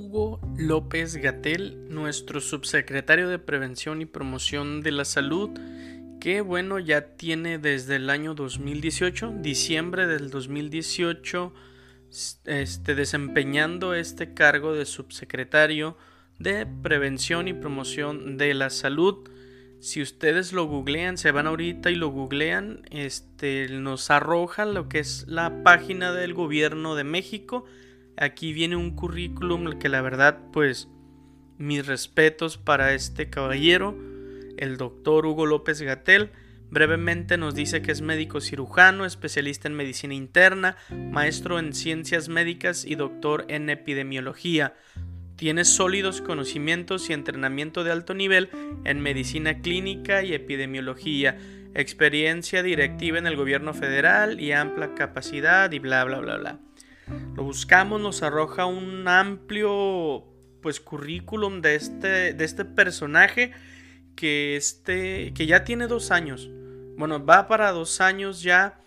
Hugo López Gatel, nuestro subsecretario de Prevención y Promoción de la Salud, que bueno, ya tiene desde el año 2018, diciembre del 2018, este, desempeñando este cargo de subsecretario de Prevención y Promoción de la Salud. Si ustedes lo googlean, se van ahorita y lo googlean, este, nos arroja lo que es la página del gobierno de México Aquí viene un currículum que la verdad pues mis respetos para este caballero, el doctor Hugo López Gatel. Brevemente nos dice que es médico cirujano, especialista en medicina interna, maestro en ciencias médicas y doctor en epidemiología. Tiene sólidos conocimientos y entrenamiento de alto nivel en medicina clínica y epidemiología, experiencia directiva en el gobierno federal y amplia capacidad y bla bla bla bla. Lo buscamos, nos arroja un amplio pues currículum de este, de este personaje que, este, que ya tiene dos años. Bueno, va para dos años ya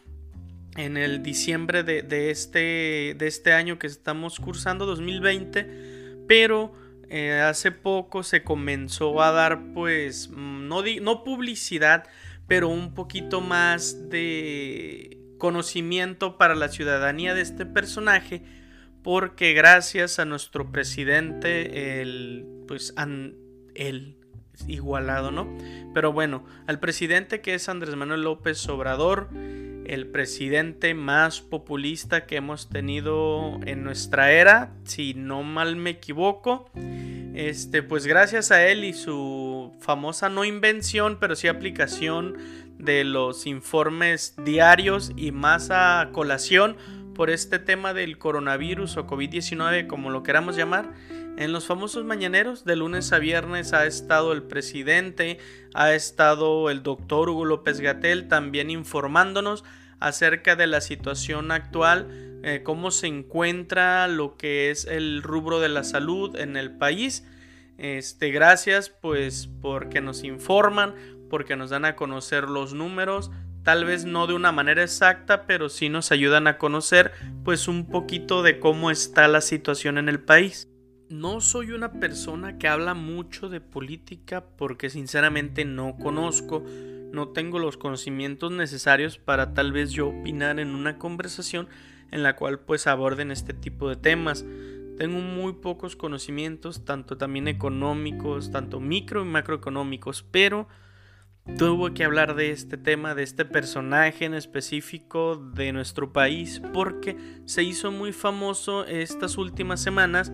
en el diciembre de, este, de este año que estamos cursando, 2020, pero eh, hace poco se comenzó a dar pues no, no publicidad, pero un poquito más de conocimiento para la ciudadanía de este personaje porque gracias a nuestro presidente el pues el igualado, ¿no? Pero bueno, al presidente que es Andrés Manuel López Obrador, el presidente más populista que hemos tenido en nuestra era, si no mal me equivoco. Este, pues gracias a él y su famosa no invención, pero sí aplicación de los informes diarios y más a colación por este tema del coronavirus o COVID-19, como lo queramos llamar. En los famosos mañaneros, de lunes a viernes, ha estado el presidente, ha estado el doctor Hugo López Gatel también informándonos acerca de la situación actual, eh, cómo se encuentra lo que es el rubro de la salud en el país. Este, gracias pues porque nos informan, porque nos dan a conocer los números, tal vez no de una manera exacta, pero sí nos ayudan a conocer pues un poquito de cómo está la situación en el país. No soy una persona que habla mucho de política porque sinceramente no conozco, no tengo los conocimientos necesarios para tal vez yo opinar en una conversación en la cual pues aborden este tipo de temas. Tengo muy pocos conocimientos, tanto también económicos, tanto micro y macroeconómicos, pero tuvo que hablar de este tema, de este personaje en específico de nuestro país, porque se hizo muy famoso estas últimas semanas,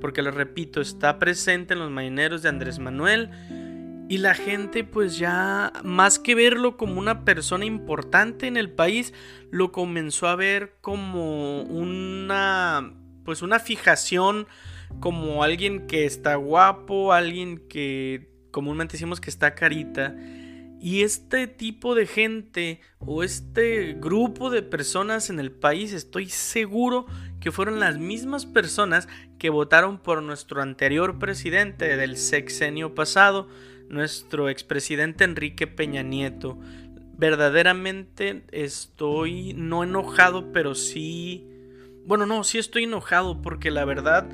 porque les repito, está presente en los marineros de Andrés Manuel. Y la gente pues ya más que verlo como una persona importante en el país, lo comenzó a ver como una pues una fijación como alguien que está guapo, alguien que comúnmente decimos que está carita y este tipo de gente o este grupo de personas en el país estoy seguro que fueron las mismas personas que votaron por nuestro anterior presidente del sexenio pasado, nuestro expresidente Enrique Peña Nieto. Verdaderamente estoy no enojado, pero sí... Bueno, no, sí estoy enojado porque la verdad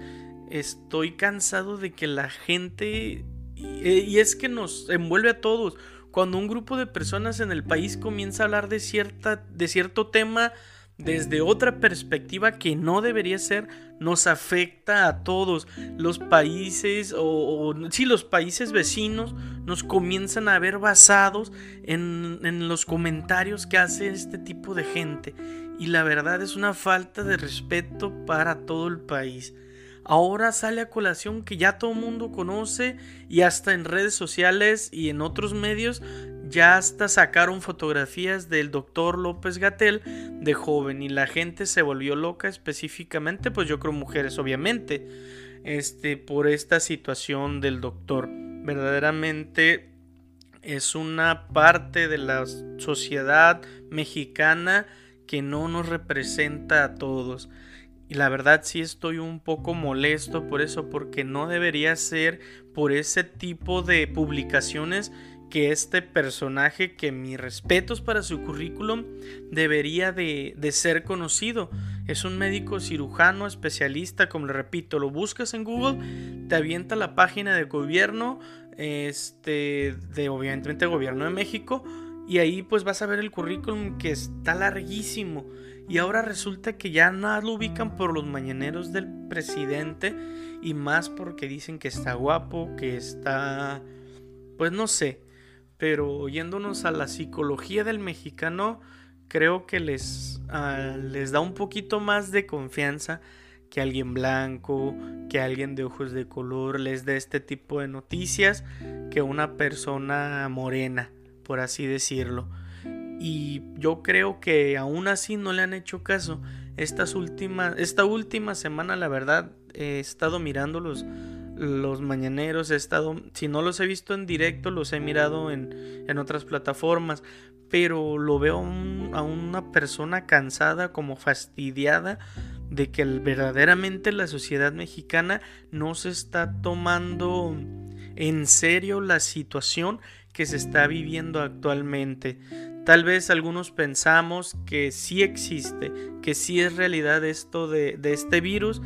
estoy cansado de que la gente... Y es que nos envuelve a todos cuando un grupo de personas en el país comienza a hablar de, cierta, de cierto tema desde otra perspectiva que no debería ser, nos afecta a todos. Los países o, si los países vecinos nos comienzan a ver basados en los comentarios que hace este tipo de gente. Y la verdad es una falta de respeto para todo el país ahora sale a colación que ya todo el mundo conoce y hasta en redes sociales y en otros medios ya hasta sacaron fotografías del doctor López Gatel de joven y la gente se volvió loca específicamente pues yo creo mujeres obviamente este por esta situación del doctor. Verdaderamente es una parte de la sociedad mexicana que no nos representa a todos y la verdad sí estoy un poco molesto por eso, porque no debería ser por ese tipo de publicaciones que este personaje, que mis respetos para su currículum, debería de, ser conocido. Es un médico cirujano especialista, como le repito, lo buscas en Google, te avienta la página de gobierno, este, de obviamente gobierno de México, y ahí pues vas a ver el currículum que está larguísimo. Y ahora resulta que ya nada lo ubican por los mañaneros del presidente y más porque dicen que está guapo, que está, pues no sé, pero yéndonos a la psicología del mexicano, creo que les, ah, les da un poquito más de confianza que alguien blanco, que alguien de ojos de color les dé este tipo de noticias que una persona morena, por así decirlo. Y yo creo que aún así no le han hecho caso. Estas últimas, esta última semana, la verdad, he estado mirando los, los mañaneros, he estado, si no los he visto en directo, los he mirado en, en otras plataformas, pero lo veo a una persona cansada, como fastidiada, de que verdaderamente la sociedad mexicana no se está tomando en serio la situación que se está viviendo actualmente. Tal vez algunos pensamos que sí existe, que sí es realidad esto de, de este virus,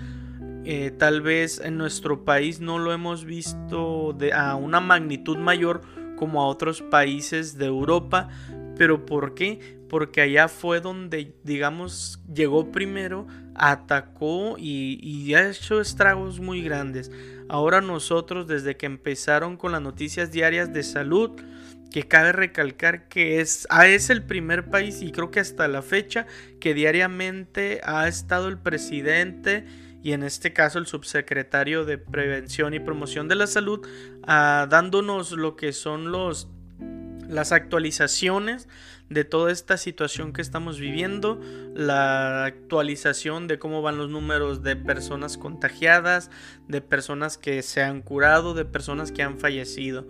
eh, tal vez en nuestro país no lo hemos visto de, a una magnitud mayor como a otros países de Europa. ¿Pero por qué? Porque allá fue donde, digamos, llegó primero, atacó y, y ha hecho estragos muy grandes. Ahora nosotros, desde que empezaron con las noticias diarias de salud, que cabe recalcar que es, ah, es el primer país y creo que hasta la fecha que diariamente ha estado el presidente y en este caso el subsecretario de Prevención y Promoción de la Salud, ah, dándonos lo que son los, las actualizaciones de toda esta situación que estamos viviendo, la actualización de cómo van los números de personas contagiadas, de personas que se han curado, de personas que han fallecido.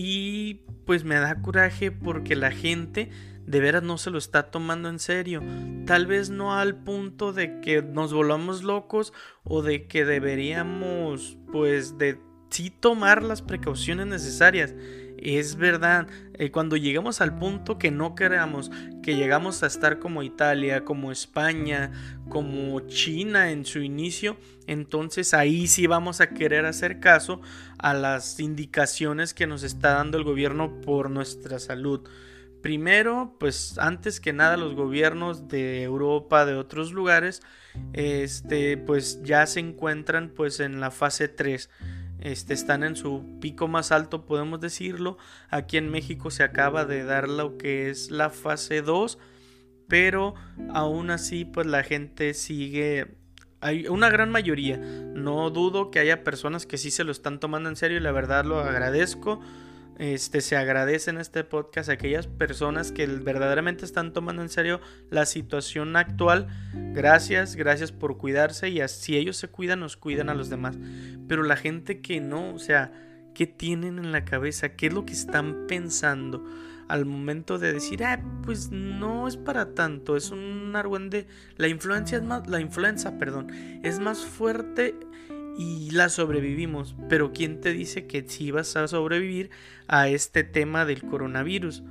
Y pues me da coraje porque la gente de veras no se lo está tomando en serio. Tal vez no al punto de que nos volvamos locos o de que deberíamos pues de sí tomar las precauciones necesarias. Es verdad, eh, cuando llegamos al punto que no queramos, que llegamos a estar como Italia, como España, como China en su inicio, entonces ahí sí vamos a querer hacer caso a las indicaciones que nos está dando el gobierno por nuestra salud. Primero, pues antes que nada los gobiernos de Europa, de otros lugares, este, pues ya se encuentran pues en la fase 3. Este, están en su pico más alto, podemos decirlo. Aquí en México se acaba de dar lo que es la fase 2, pero aún así pues la gente sigue hay una gran mayoría. No dudo que haya personas que sí se lo están tomando en serio y la verdad lo agradezco. Este, se agradece en este podcast a aquellas personas que verdaderamente están tomando en serio la situación actual. Gracias, gracias por cuidarse y si ellos se cuidan, nos cuidan a los demás. Pero la gente que no, o sea, ¿qué tienen en la cabeza? ¿Qué es lo que están pensando? al momento de decir, ah, pues no es para tanto, es un argüende. La influencia es más, la influenza, perdón, es más fuerte y la sobrevivimos. Pero ¿quién te dice que si vas a sobrevivir a este tema del coronavirus?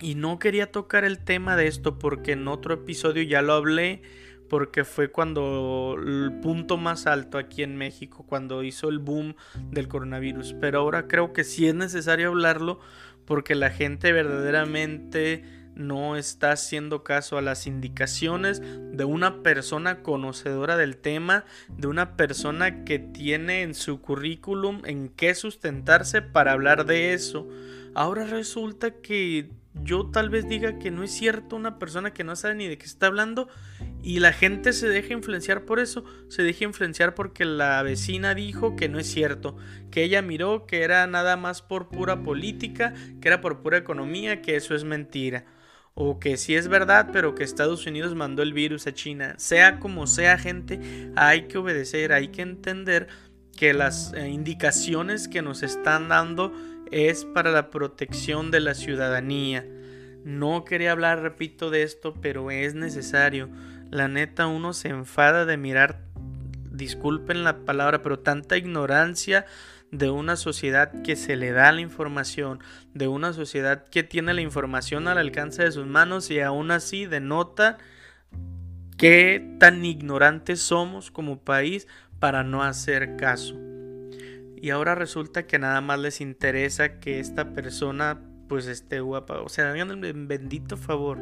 Y no quería tocar el tema de esto porque en otro episodio ya lo hablé, porque fue cuando el punto más alto aquí en México, cuando hizo el boom del coronavirus. Pero ahora creo que sí es necesario hablarlo porque la gente verdaderamente no está haciendo caso a las indicaciones de una persona conocedora del tema, de una persona que tiene en su currículum en qué sustentarse para hablar de eso. Ahora resulta que yo tal vez diga que no es cierto una persona que no sabe ni de qué está hablando y la gente se deja influenciar por eso, se deja influenciar porque la vecina dijo que no es cierto, que ella miró que era nada más por pura política, que era por pura economía, que eso es mentira. O que sí es verdad, pero que Estados Unidos mandó el virus a China. Sea como sea, gente, hay que obedecer, hay que entender que las eh, indicaciones que nos están dando es para la protección de la ciudadanía. No quería hablar, repito, de esto, pero es necesario. La neta, uno se enfada de mirar, disculpen la palabra, pero tanta ignorancia de una sociedad que se le da la información, de una sociedad que tiene la información al alcance de sus manos y aún así denota qué tan ignorantes somos como país para no hacer caso. Y ahora resulta que nada más les interesa que esta persona pues esté guapa. O sea, hagan bendito favor.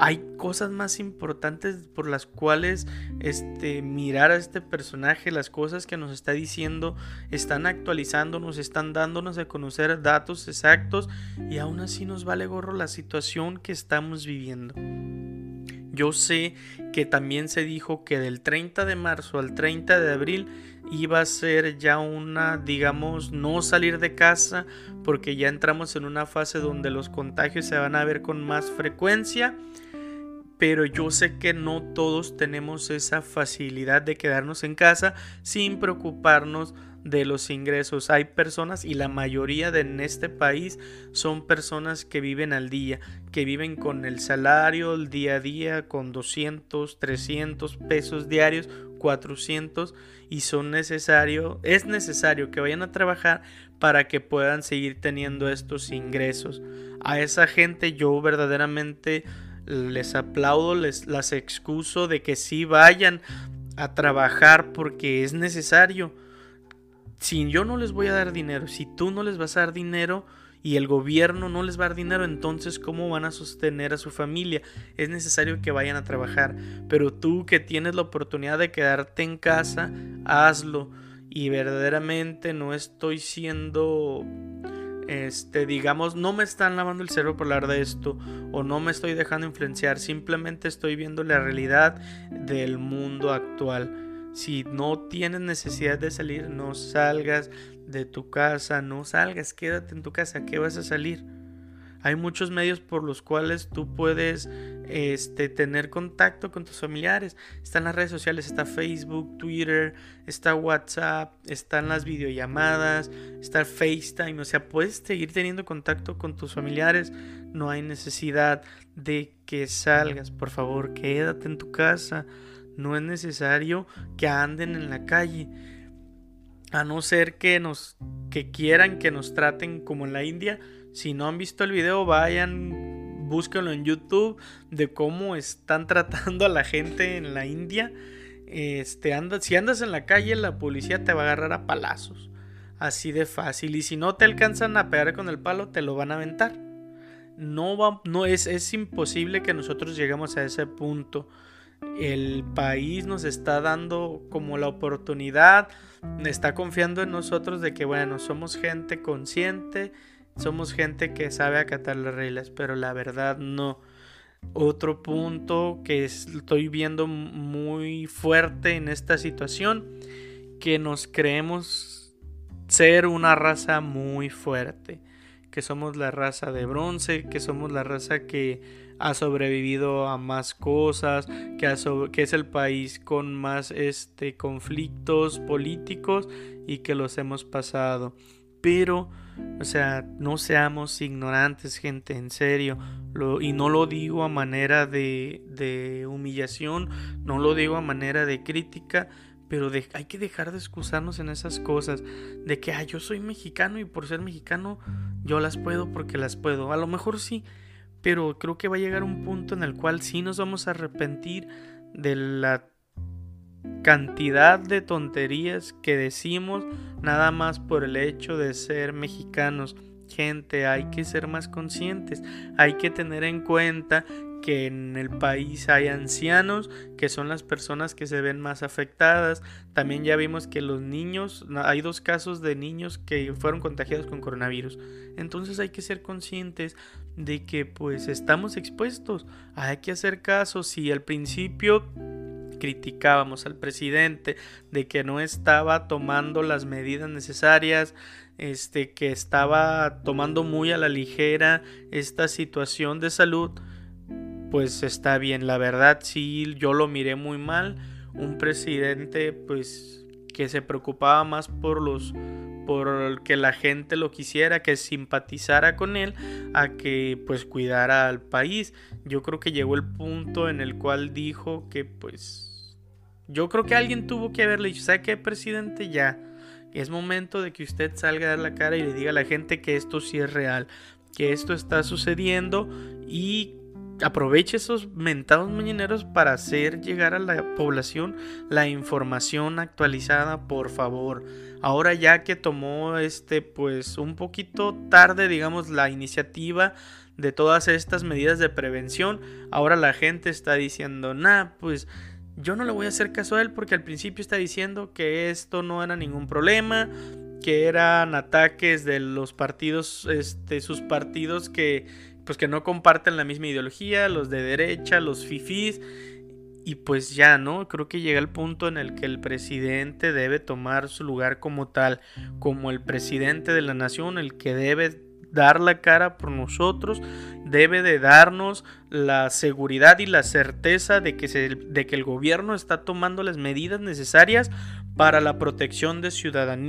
Hay cosas más importantes por las cuales este, mirar a este personaje, las cosas que nos está diciendo, están actualizando, nos están dándonos a conocer datos exactos y aún así nos vale gorro la situación que estamos viviendo. Yo sé que también se dijo que del 30 de marzo al 30 de abril iba a ser ya una, digamos, no salir de casa porque ya entramos en una fase donde los contagios se van a ver con más frecuencia. Pero yo sé que no todos tenemos esa facilidad de quedarnos en casa sin preocuparnos de los ingresos. Hay personas y la mayoría de en este país son personas que viven al día, que viven con el salario el día a día, con 200, 300 pesos diarios, 400 y son necesario, es necesario que vayan a trabajar para que puedan seguir teniendo estos ingresos. A esa gente yo verdaderamente les aplaudo, les las excuso de que sí vayan a trabajar porque es necesario si yo no les voy a dar dinero, si tú no les vas a dar dinero y el gobierno no les va a dar dinero, entonces ¿cómo van a sostener a su familia? Es necesario que vayan a trabajar, pero tú que tienes la oportunidad de quedarte en casa, hazlo. Y verdaderamente no estoy siendo este, digamos, no me están lavando el cerebro por hablar de esto o no me estoy dejando influenciar, simplemente estoy viendo la realidad del mundo actual. Si no tienes necesidad de salir, no salgas de tu casa, no salgas, quédate en tu casa, ¿qué vas a salir? Hay muchos medios por los cuales tú puedes este, tener contacto con tus familiares. Están las redes sociales, está Facebook, Twitter, está WhatsApp, están las videollamadas, está FaceTime. O sea, puedes seguir teniendo contacto con tus familiares. No hay necesidad de que salgas. Por favor, quédate en tu casa. No es necesario que anden en la calle. A no ser que nos que quieran que nos traten como en la India. Si no han visto el video, vayan, búsquenlo en YouTube de cómo están tratando a la gente en la India. Este, anda, si andas en la calle, la policía te va a agarrar a palazos. Así de fácil. Y si no te alcanzan a pegar con el palo, te lo van a aventar. No, va, no es, es imposible que nosotros lleguemos a ese punto el país nos está dando como la oportunidad, está confiando en nosotros de que, bueno, somos gente consciente, somos gente que sabe acatar las reglas, pero la verdad no. Otro punto que estoy viendo muy fuerte en esta situación, que nos creemos ser una raza muy fuerte, que somos la raza de bronce, que somos la raza que ha sobrevivido a más cosas, que, es el país con más este, conflictos políticos y que los hemos pasado. Pero, o sea, no seamos ignorantes, gente, en serio. Y no lo digo a manera de, de humillación, no lo digo a manera de crítica, pero hay que dejar de excusarnos en esas cosas. De que, ah, yo soy mexicano y por ser mexicano yo las puedo porque las puedo. A lo mejor sí, pero creo que va a llegar un punto en el cual sí nos vamos a arrepentir de la cantidad de tonterías que decimos nada más por el hecho de ser mexicanos. Gente, hay que ser más conscientes, hay que tener en cuenta que en el país hay ancianos, que son las personas que se ven más afectadas. También ya vimos que los niños, hay dos casos de niños que fueron contagiados con coronavirus. Entonces hay que ser conscientes de que pues estamos expuestos. Hay que hacer caso. Si al principio criticábamos al presidente de que no estaba tomando las medidas necesarias, este que estaba tomando muy a la ligera esta situación de salud, pues está bien. La verdad sí, yo lo miré muy mal. Un presidente pues que se preocupaba más por los por que la gente lo quisiera, que simpatizara con él, a que pues cuidara al país. Yo creo que llegó el punto en el cual dijo que pues yo creo que alguien tuvo que haberle dicho, ¿sabe qué, presidente? Ya, es momento de que usted salga a dar la cara y le diga a la gente que esto sí es real, que esto está sucediendo y aproveche esos mentados mañaneros para hacer llegar a la población la información actualizada, por favor. Ahora ya que tomó este pues un poquito tarde, digamos, la iniciativa de todas estas medidas de prevención, ahora la gente está diciendo, "Nah, pues yo no le voy a hacer caso a él porque al principio está diciendo que esto no era ningún problema, que eran ataques de los partidos, este, sus partidos que pues que no comparten la misma ideología, los de derecha, los fifís, y pues ya, ¿no? Creo que llega el punto en el que el presidente debe tomar su lugar como tal, como el presidente de la nación, el que debe dar la cara por nosotros, debe de darnos la seguridad y la certeza de que, se, de que el gobierno está tomando las medidas necesarias para la protección de,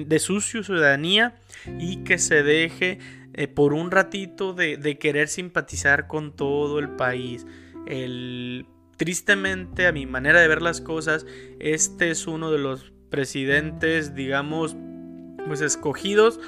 de su ciudadanía y que se deje eh, por un ratito de, querer simpatizar con todo el país. El, tristemente, a mi manera de ver las cosas, este es uno de los presidentes, digamos, pues escogidos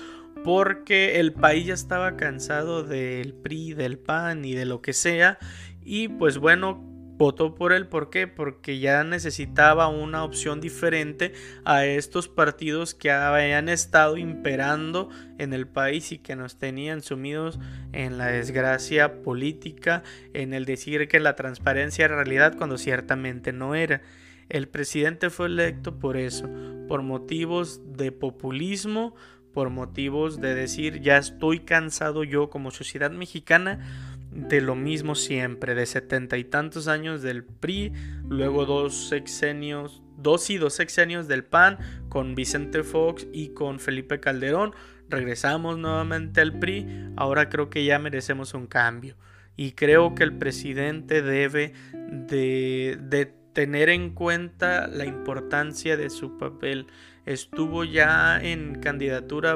porque el país ya estaba cansado del PRI, del PAN y de lo que sea. Y pues bueno, votó por él. ¿Por qué? Porque ya necesitaba una opción diferente a estos partidos que habían estado imperando en el país y que nos tenían sumidos en la desgracia política, en el decir que la transparencia era realidad cuando ciertamente no era. El presidente fue electo por eso, por motivos de populismo, por motivos de decir ya estoy cansado yo como sociedad mexicana de lo mismo siempre, de setenta y tantos años del PRI, luego dos sexenios, dos y dos sexenios del PAN con Vicente Fox y con Felipe Calderón. Regresamos nuevamente al PRI, ahora creo que ya merecemos un cambio. Y creo que el presidente debe de, de tener en cuenta la importancia de su papel estuvo ya en candidatura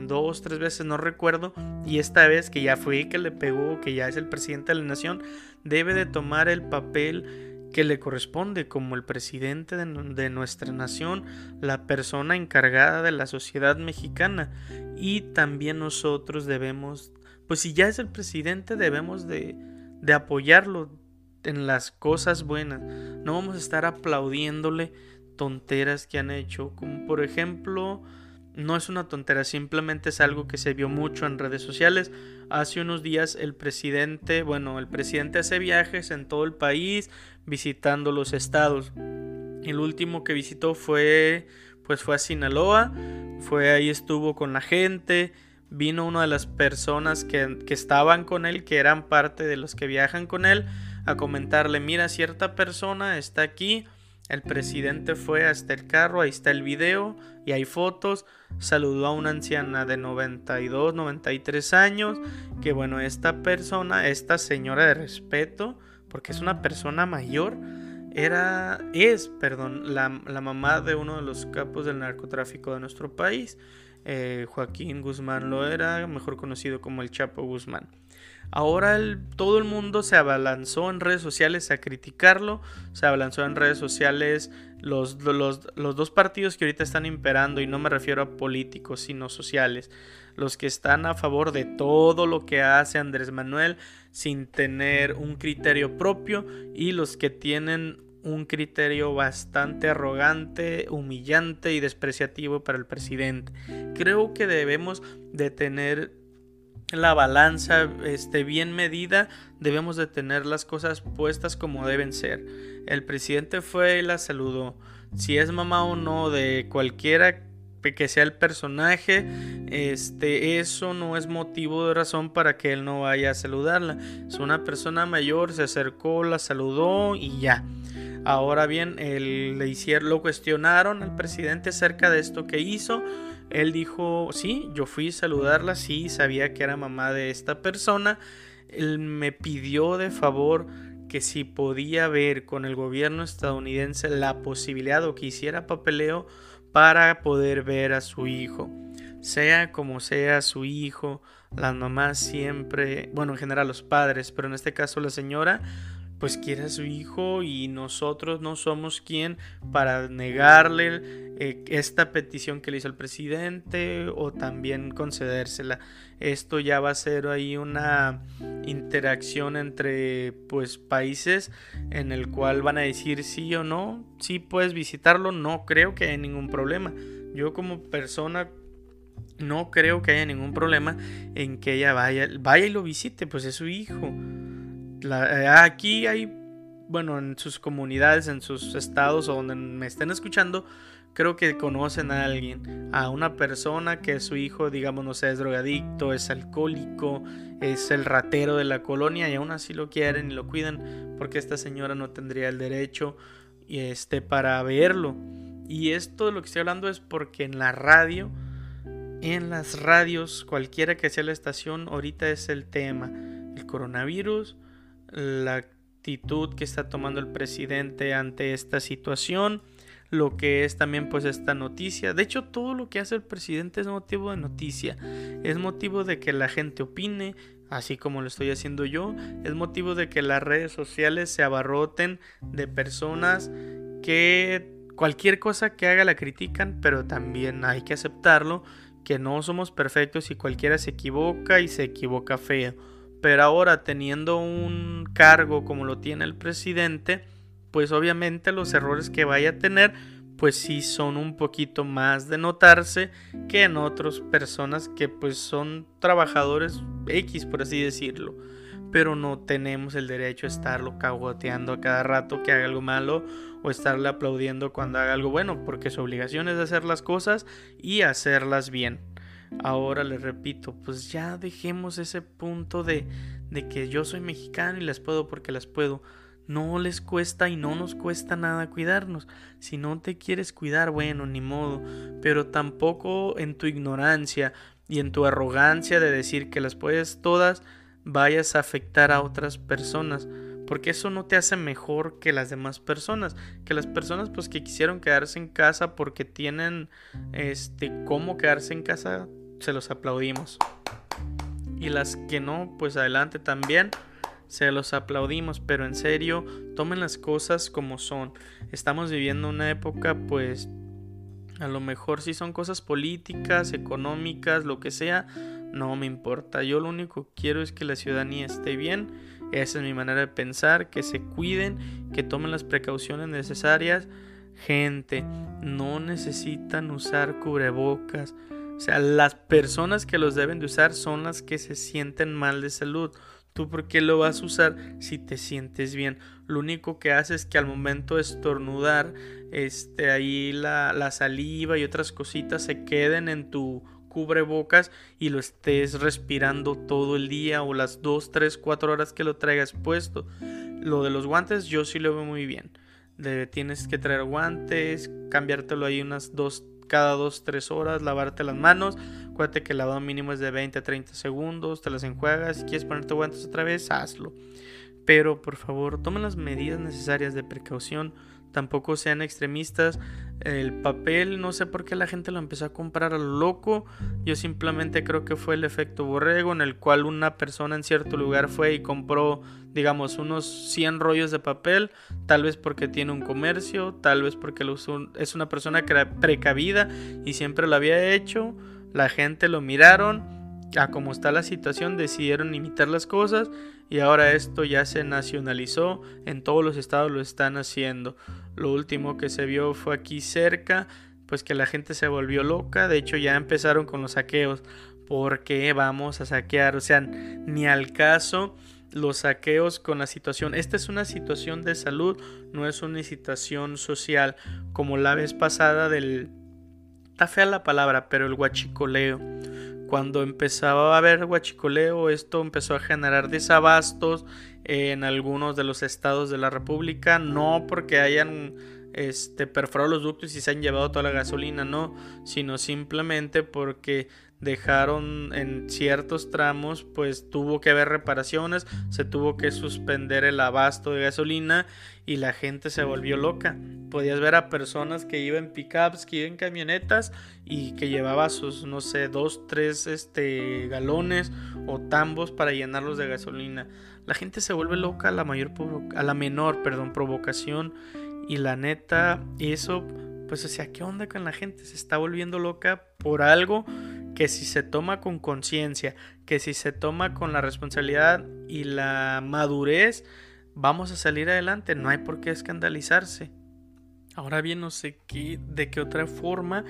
dos, tres veces, no recuerdo, y esta vez que ya fue que le pegó, que ya es el presidente de la nación, debe de tomar el papel que le corresponde como el presidente de, de, nuestra nación, la persona encargada de la sociedad mexicana. Y también nosotros debemos, pues si ya es el presidente, debemos de, de apoyarlo en las cosas buenas. No vamos a estar aplaudiéndole tonteras que han hecho, como por ejemplo, no es una tontera, simplemente es algo que se vio mucho en redes sociales. Hace unos días el presidente, bueno, el presidente hace viajes en todo el país visitando los estados. El último que visitó fue pues fue a Sinaloa, fue ahí estuvo con la gente, vino una de las personas que, que estaban con él, que eran parte de los que viajan con él, a comentarle, mira, cierta persona está aquí, el presidente fue hasta el carro, ahí está el video y hay fotos. Saludó a una anciana de 92, 93 años. Que bueno, esta persona, esta señora de respeto, porque es una persona mayor, era, es, perdón, la, la mamá de uno de los capos del narcotráfico de nuestro país. Eh, Joaquín Guzmán lo era, mejor conocido como el Chapo Guzmán. Ahora todo el mundo se abalanzó en redes sociales a criticarlo, se abalanzó en redes sociales los, los, los, dos partidos que ahorita están imperando, y no me refiero a políticos, sino sociales, los que están a favor de todo lo que hace Andrés Manuel sin tener un criterio propio y los que tienen un criterio bastante arrogante, humillante y despreciativo para el presidente. Creo que debemos de tener la balanza esté bien medida, debemos de tener las cosas puestas como deben ser. El presidente fue y la saludó. Si es mamá o no de cualquiera que sea el personaje, este, eso no es motivo de razón para que él no vaya a saludarla. Es una persona mayor, se acercó, la saludó y ya. Ahora bien, le hicieron, lo cuestionaron al presidente acerca de esto que hizo él dijo, sí, yo fui a saludarla, sí, sabía que era mamá de esta persona. Él me pidió de favor que si podía ver con el gobierno estadounidense la posibilidad o que hiciera papeleo para poder ver a su hijo. Sea como sea su hijo, las mamás siempre, bueno, en general los padres, pero en este caso la señora, pues quiere a su hijo y nosotros no somos quien para negarle eh, esta petición que le hizo el presidente o también concedérsela. Esto ya va a ser ahí una interacción entre pues países en el cual van a decir sí o no, si puedes visitarlo, no creo que haya ningún problema. Yo como persona no creo que haya ningún problema en que ella vaya, vaya y lo visite, pues es su hijo. Eh, aquí hay, bueno, en sus comunidades, en sus estados o donde me estén escuchando, creo que conocen a alguien, a una persona que su hijo, digamos, no sé, es drogadicto, es alcohólico, es el ratero de la colonia y aún así lo quieren y lo cuidan porque esta señora no tendría el derecho este, para verlo. Y esto de lo que estoy hablando es porque en la radio, en las radios, cualquiera que sea la estación, ahorita es el tema. El coronavirus, la actitud que está tomando el presidente ante esta situación, lo que es también pues esta noticia. De hecho, todo lo que hace el presidente es motivo de noticia, es motivo de que la gente opine, así como lo estoy haciendo yo, es motivo de que las redes sociales se abarroten de personas que cualquier cosa que haga la critican, pero también hay que aceptarlo, que no somos perfectos y cualquiera se equivoca y se equivoca feo. Pero ahora teniendo un cargo como lo tiene el presidente, pues obviamente los errores que vaya a tener, pues sí son un poquito más de notarse que en otras personas que pues son trabajadores X, por así decirlo pero no tenemos el derecho a estarlo cagoteando a cada rato que haga algo malo o estarle aplaudiendo cuando haga algo bueno, porque su obligación es hacer las cosas y hacerlas bien. Ahora les repito, pues ya dejemos ese punto de, de que yo soy mexicano y las puedo porque las puedo. No les cuesta y no nos cuesta nada cuidarnos. Si no te quieres cuidar, bueno, ni modo. Pero tampoco en tu ignorancia y en tu arrogancia de decir que las puedes todas, vayas a afectar a otras personas, porque eso no te hace mejor que las demás personas, que las personas pues que quisieron quedarse en casa porque tienen este cómo quedarse en casa, se los aplaudimos. Y las que no, pues adelante también se los aplaudimos, pero en serio, tomen las cosas como son. Estamos viviendo una época pues a lo mejor si son cosas políticas, económicas, lo que sea, no me importa. Yo lo único que quiero es que la ciudadanía esté bien. Esa es mi manera de pensar, que se cuiden, que tomen las precauciones necesarias. Gente, no necesitan usar cubrebocas. O sea, las personas que los deben de usar son las que se sienten mal de salud. ¿Tú por qué lo vas a usar si te sientes bien? Lo único que hace es que al momento de estornudar, este, ahí la, la saliva y otras cositas se queden en tu cubrebocas y lo estés respirando todo el día o las 2, 3, 4 horas que lo traigas puesto. Lo de los guantes yo sí lo veo muy bien. tienes que traer guantes, cambiártelo ahí unas dos, cada 2, 3 horas, lavarte las manos. Acuérdate que el lavado mínimo es de 20 a 30 segundos, te las enjuagas. Si quieres ponerte guantes otra vez, hazlo. Pero por favor, tomen las medidas necesarias de precaución tampoco sean extremistas. El papel, no sé por qué la gente lo empezó a comprar a lo loco. Yo simplemente creo que fue el efecto borrego en el cual una persona en cierto lugar fue y compró, digamos, unos 100 rollos de papel, tal vez porque tiene un comercio, tal vez porque es una persona precavida y siempre lo había hecho. La gente lo miraron, a como está la situación decidieron imitar las cosas y ahora esto ya se nacionalizó, en todos los estados lo están haciendo. Lo último que se vio fue aquí cerca, pues que la gente se volvió loca, de hecho ya empezaron con los saqueos, porque vamos a saquear, o sea, ni al caso los saqueos con la situación. Esta es una situación de salud, no es una situación social, como la vez pasada del... Está fea la palabra, pero el guachicoleo cuando empezaba a haber huachicoleo, esto empezó a generar desabastos en algunos de los estados de la República, no porque hayan este, perforado los ductos y se han llevado toda la gasolina, no, sino simplemente porque dejaron en ciertos tramos, pues tuvo que haber reparaciones, se tuvo que suspender el abasto de gasolina y la gente se volvió loca. Podías ver a personas que iban pickups, que iban camionetas y que llevaba sus, no sé, dos, tres este, galones o tambos para llenarlos de gasolina. la gente se vuelve loca a la mayor a la menor, perdón, provocación y la neta eso pues o sea, ¿qué onda con la gente? Se está volviendo loca por algo que si se toma con conciencia, que si se toma con la responsabilidad y la madurez, vamos a salir adelante, no hay por qué escandalizarse. Ahora bien, no sé qué, de qué otra forma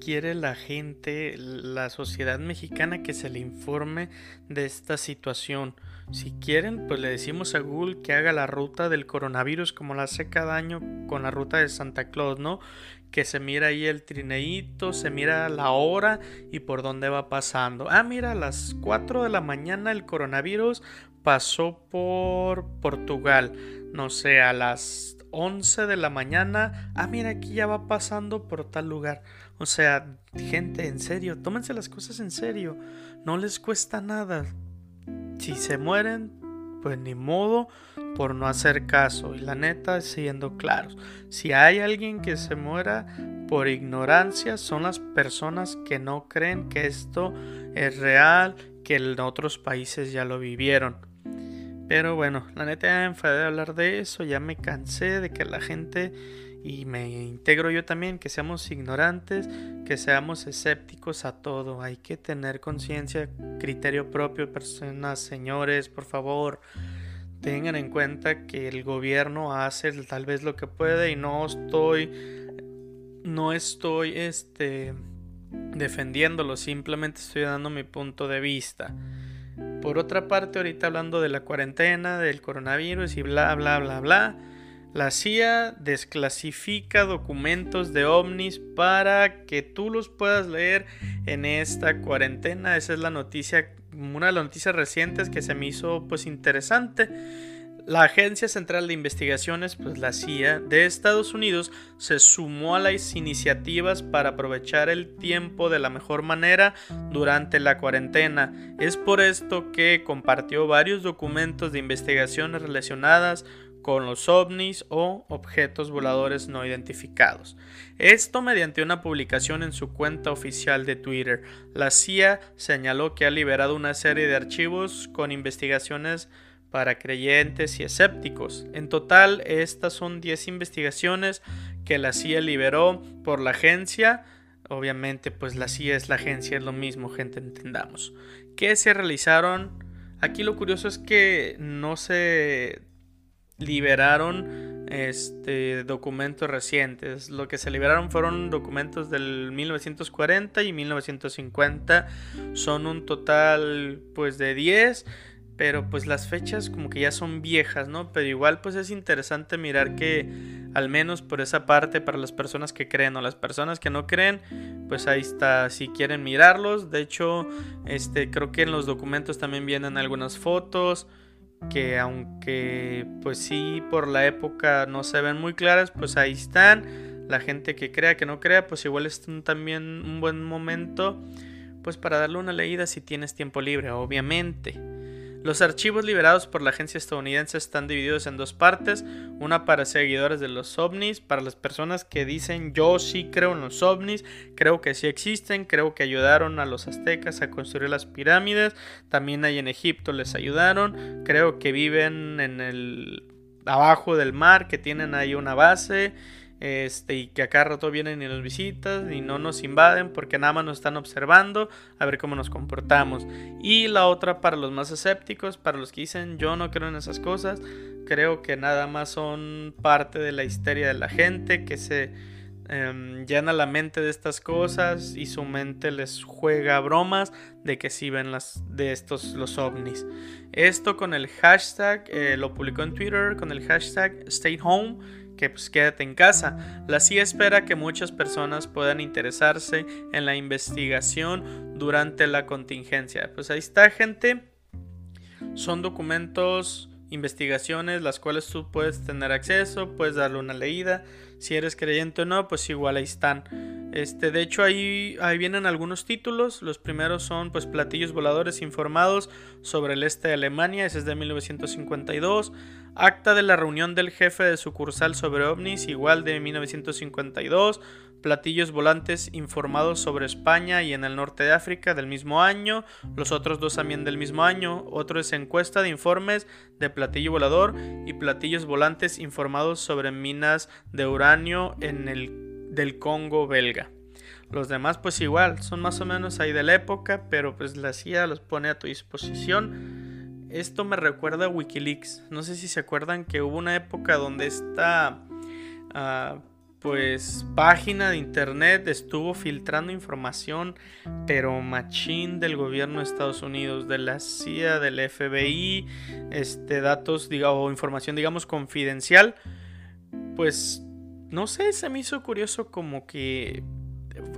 quiere la gente, la sociedad mexicana que se le informe de esta situación. Si quieren, pues le decimos a Google que haga la ruta del coronavirus como la hace cada año con la ruta de Santa Claus, ¿no? Que se mira ahí el trineíto, se mira la hora y por dónde va pasando. Ah, mira, a las 4 de la mañana el coronavirus pasó por Portugal. No sé, a las 11 de la mañana. Ah, mira, aquí ya va pasando por tal lugar. O sea, gente, en serio, tómense las cosas en serio. No les cuesta nada. Si se mueren, pues ni modo por no hacer caso. Y la neta, siendo claros, si hay alguien que se muera por ignorancia, son las personas que no creen que esto es real, que en otros países ya lo vivieron. Pero bueno, la neta ya me enfadé de hablar de eso, ya me cansé de que la gente y me integro yo también, que seamos ignorantes, que seamos escépticos a todo. Hay que tener conciencia, criterio propio, personas, señores, por favor. Tengan en cuenta que el gobierno hace tal vez lo que puede y no estoy no estoy este defendiéndolo, simplemente estoy dando mi punto de vista. Por otra parte, ahorita hablando de la cuarentena, del coronavirus y bla bla bla bla, la CIA desclasifica documentos de ovnis para que tú los puedas leer en esta cuarentena. Esa es la noticia, una de las noticias recientes que se me hizo pues interesante. La Agencia Central de Investigaciones, pues la CIA de Estados Unidos, se sumó a las iniciativas para aprovechar el tiempo de la mejor manera durante la cuarentena. Es por esto que compartió varios documentos de investigaciones relacionadas con los ovnis o objetos voladores no identificados. Esto mediante una publicación en su cuenta oficial de Twitter. La CIA señaló que ha liberado una serie de archivos con investigaciones para creyentes y escépticos. En total, estas son 10 investigaciones que la CIA liberó por la agencia. Obviamente, pues la CIA es la agencia, es lo mismo, gente, entendamos. ¿Qué se realizaron? Aquí lo curioso es que no se liberaron este, documentos recientes. Lo que se liberaron fueron documentos del 1940 y 1950. Son un total pues de 10. Pero pues las fechas como que ya son viejas, ¿no? Pero igual pues es interesante mirar que al menos por esa parte para las personas que creen o las personas que no creen, pues ahí está, si quieren mirarlos. De hecho, este creo que en los documentos también vienen algunas fotos que aunque pues sí por la época no se ven muy claras, pues ahí están. La gente que crea, que no crea, pues igual es también un buen momento pues para darle una leída si tienes tiempo libre, obviamente. Los archivos liberados por la agencia estadounidense están divididos en dos partes, una para seguidores de los ovnis, para las personas que dicen yo sí creo en los ovnis, creo que sí existen, creo que ayudaron a los aztecas a construir las pirámides, también hay en Egipto les ayudaron, creo que viven en el abajo del mar, que tienen ahí una base, este, y que acá rato vienen y nos visitan y no nos invaden porque nada más nos están observando a ver cómo nos comportamos. Y la otra para los más escépticos, para los que dicen yo no creo en esas cosas, creo que nada más son parte de la histeria de la gente que se em, llena la mente de estas cosas y su mente les juega bromas de que sí ven las de estos los ovnis. Esto con el hashtag, eh, lo publicó en Twitter con el hashtag Stay Home que pues quédate en casa. La CIA espera que muchas personas puedan interesarse en la investigación durante la contingencia. Pues ahí está gente. Son documentos, investigaciones, las cuales tú puedes tener acceso, puedes darle una leída. Si eres creyente o no, pues igual ahí están. Este, de hecho, ahí, ahí vienen algunos títulos. Los primeros son pues platillos voladores informados sobre el este de Alemania, ese es de 1952. Acta de la reunión del jefe de sucursal sobre ovnis, igual de 1952. Platillos volantes informados sobre España y en el norte de África del mismo año. Los otros dos también del mismo año. Otro es encuesta de informes de platillo volador y platillos volantes informados sobre minas de uranio en el del Congo belga. Los demás pues igual, son más o menos ahí de la época, pero pues la CIA los pone a tu disposición. Esto me recuerda a Wikileaks. No sé si se acuerdan que hubo una época donde esta ah, pues página de internet estuvo filtrando información, pero machín del gobierno de Estados Unidos, de la CIA, del FBI, este datos o información digamos confidencial. Pues no sé, se me hizo curioso como que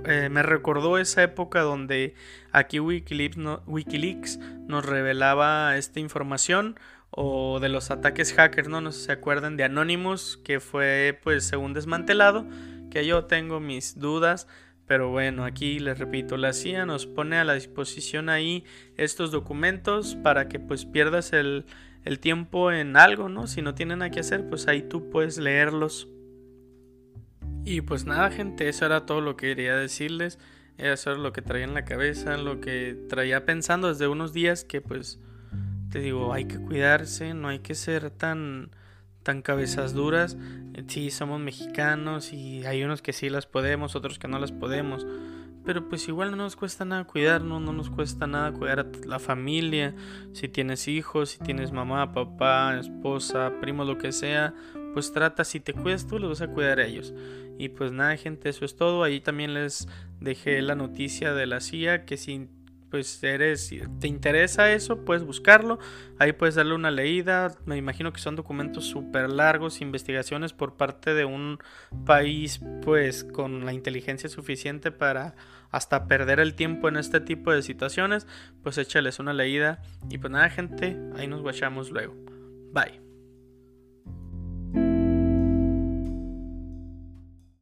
eh, me recordó esa época donde aquí Wikileaks, nos revelaba esta información o de los ataques hackers, ¿no? No sé si se acuerdan de Anonymous, que fue pues según desmantelado, que yo tengo mis dudas, pero bueno, aquí les repito, la CIA nos pone a la disposición ahí estos documentos para que pues pierdas el, el tiempo en algo, ¿no? Si no tienen nada que hacer, pues ahí tú puedes leerlos. Y pues nada, gente, eso era todo lo que quería decirles. Eso era lo que traía en la cabeza, lo que traía pensando desde unos días que pues te digo, hay que cuidarse, no hay que ser tan tan cabezas duras. Sí, somos mexicanos y hay unos que sí las podemos, otros que no las podemos. Pero pues igual no nos cuesta nada cuidarnos, no nos cuesta nada cuidar a la familia. Si tienes hijos, si tienes mamá, papá, esposa, primo, lo que sea, pues trata, si te cuidas tú, los vas a cuidar a ellos. Y pues nada, gente, eso es todo. Ahí también les dejé la noticia de la CIA que si pues eres te interesa eso, puedes buscarlo. Ahí puedes darle una leída. Me imagino que son documentos súper largos, investigaciones por parte de un país pues con la inteligencia suficiente para hasta perder el tiempo en este tipo de situaciones. Pues échales una leída. Y pues nada, gente, ahí nos guachamos luego. Bye.